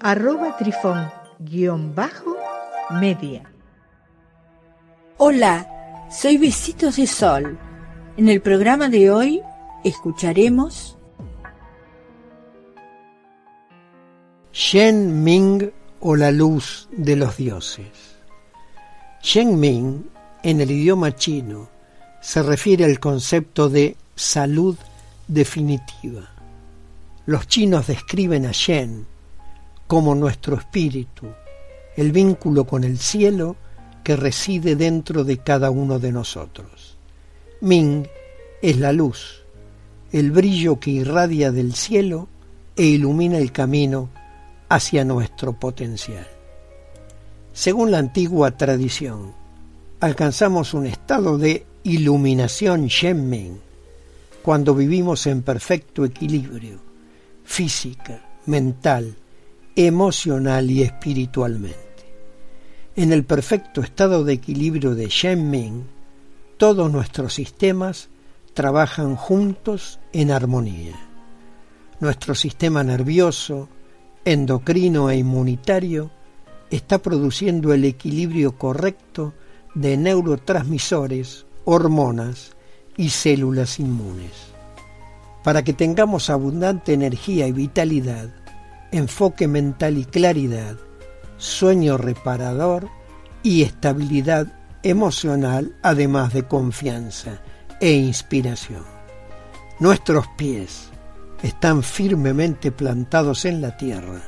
arroba trifón-media. Hola, soy Besitos de Sol. En el programa de hoy escucharemos Shen Ming o la luz de los dioses. Shen Ming, en el idioma chino, se refiere al concepto de salud definitiva. Los chinos describen a Shen como nuestro espíritu, el vínculo con el cielo que reside dentro de cada uno de nosotros. Ming es la luz, el brillo que irradia del cielo e ilumina el camino hacia nuestro potencial. Según la antigua tradición, alcanzamos un estado de iluminación Shenming cuando vivimos en perfecto equilibrio física, mental, emocional y espiritualmente. En el perfecto estado de equilibrio de Shenming, todos nuestros sistemas trabajan juntos en armonía. Nuestro sistema nervioso, endocrino e inmunitario está produciendo el equilibrio correcto de neurotransmisores, hormonas y células inmunes. Para que tengamos abundante energía y vitalidad, enfoque mental y claridad, sueño reparador y estabilidad emocional, además de confianza e inspiración. Nuestros pies, están firmemente plantados en la tierra,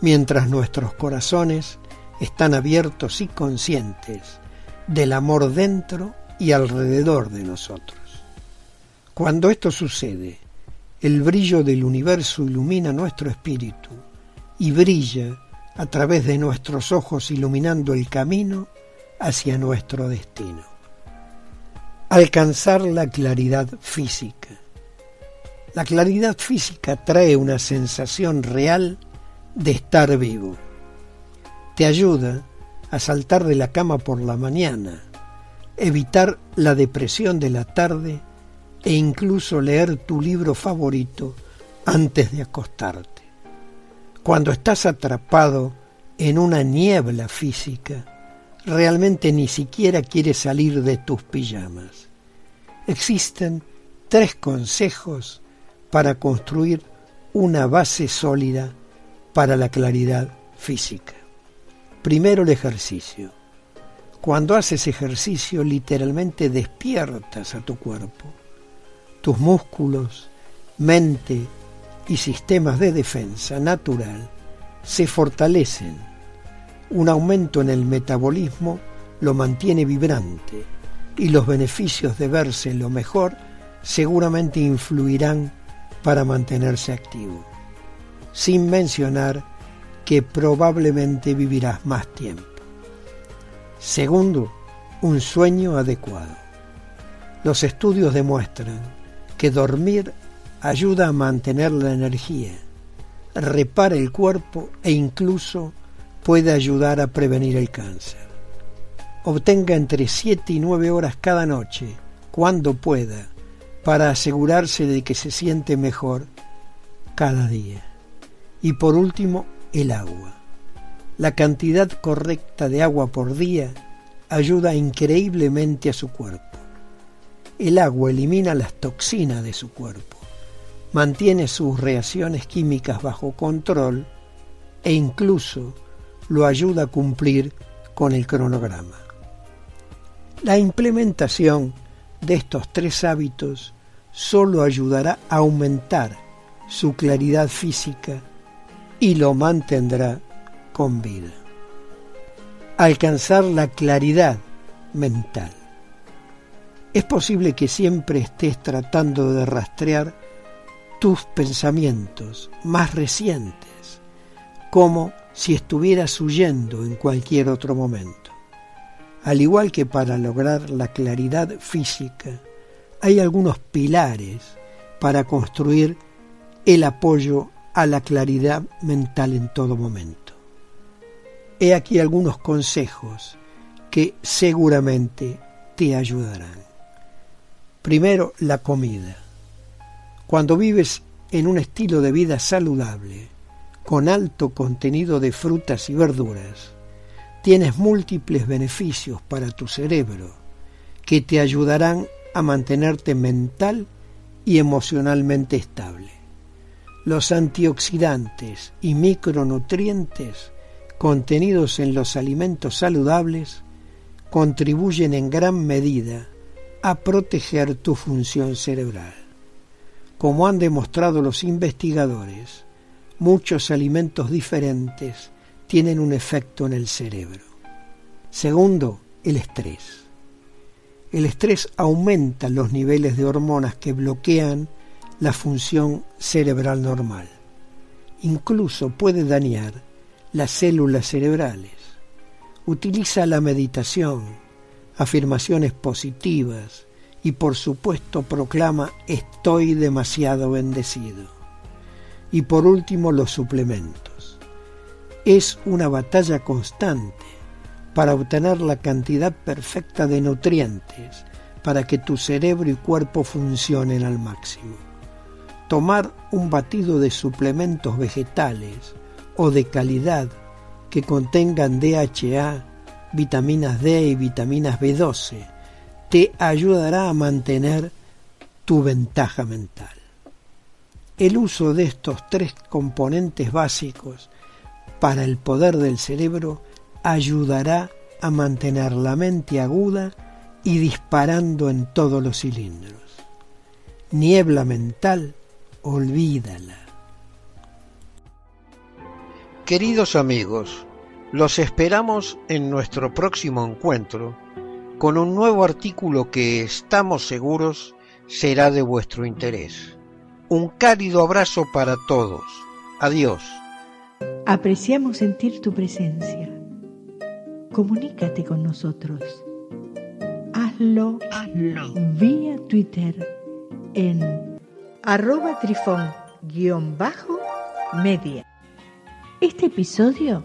mientras nuestros corazones están abiertos y conscientes del amor dentro y alrededor de nosotros. Cuando esto sucede, el brillo del universo ilumina nuestro espíritu y brilla a través de nuestros ojos iluminando el camino hacia nuestro destino. Alcanzar la claridad física la claridad física trae una sensación real de estar vivo. Te ayuda a saltar de la cama por la mañana, evitar la depresión de la tarde e incluso leer tu libro favorito antes de acostarte. Cuando estás atrapado en una niebla física, realmente ni siquiera quieres salir de tus pijamas. Existen tres consejos para construir una base sólida para la claridad física. Primero el ejercicio. Cuando haces ejercicio literalmente despiertas a tu cuerpo. Tus músculos, mente y sistemas de defensa natural se fortalecen. Un aumento en el metabolismo lo mantiene vibrante y los beneficios de verse lo mejor seguramente influirán para mantenerse activo, sin mencionar que probablemente vivirás más tiempo. Segundo, un sueño adecuado. Los estudios demuestran que dormir ayuda a mantener la energía, repara el cuerpo e incluso puede ayudar a prevenir el cáncer. Obtenga entre 7 y 9 horas cada noche, cuando pueda, para asegurarse de que se siente mejor cada día. Y por último, el agua. La cantidad correcta de agua por día ayuda increíblemente a su cuerpo. El agua elimina las toxinas de su cuerpo, mantiene sus reacciones químicas bajo control e incluso lo ayuda a cumplir con el cronograma. La implementación de estos tres hábitos solo ayudará a aumentar su claridad física y lo mantendrá con vida. Alcanzar la claridad mental. Es posible que siempre estés tratando de rastrear tus pensamientos más recientes, como si estuvieras huyendo en cualquier otro momento. Al igual que para lograr la claridad física, hay algunos pilares para construir el apoyo a la claridad mental en todo momento. He aquí algunos consejos que seguramente te ayudarán. Primero, la comida. Cuando vives en un estilo de vida saludable, con alto contenido de frutas y verduras, tienes múltiples beneficios para tu cerebro que te ayudarán a mantenerte mental y emocionalmente estable. Los antioxidantes y micronutrientes contenidos en los alimentos saludables contribuyen en gran medida a proteger tu función cerebral. Como han demostrado los investigadores, muchos alimentos diferentes tienen un efecto en el cerebro. Segundo, el estrés. El estrés aumenta los niveles de hormonas que bloquean la función cerebral normal. Incluso puede dañar las células cerebrales. Utiliza la meditación, afirmaciones positivas y por supuesto proclama estoy demasiado bendecido. Y por último los suplementos. Es una batalla constante para obtener la cantidad perfecta de nutrientes para que tu cerebro y cuerpo funcionen al máximo. Tomar un batido de suplementos vegetales o de calidad que contengan DHA vitaminas D y vitaminas B12, te ayudará a mantener tu ventaja mental. El uso de estos tres componentes básicos para el poder del cerebro ayudará a mantener la mente aguda y disparando en todos los cilindros. Niebla mental, olvídala. Queridos amigos, los esperamos en nuestro próximo encuentro con un nuevo artículo que estamos seguros será de vuestro interés. Un cálido abrazo para todos. Adiós. Apreciamos sentir tu presencia. Comunícate con nosotros. Hazlo, Hazlo. vía Twitter en arroba trifón-media. Este episodio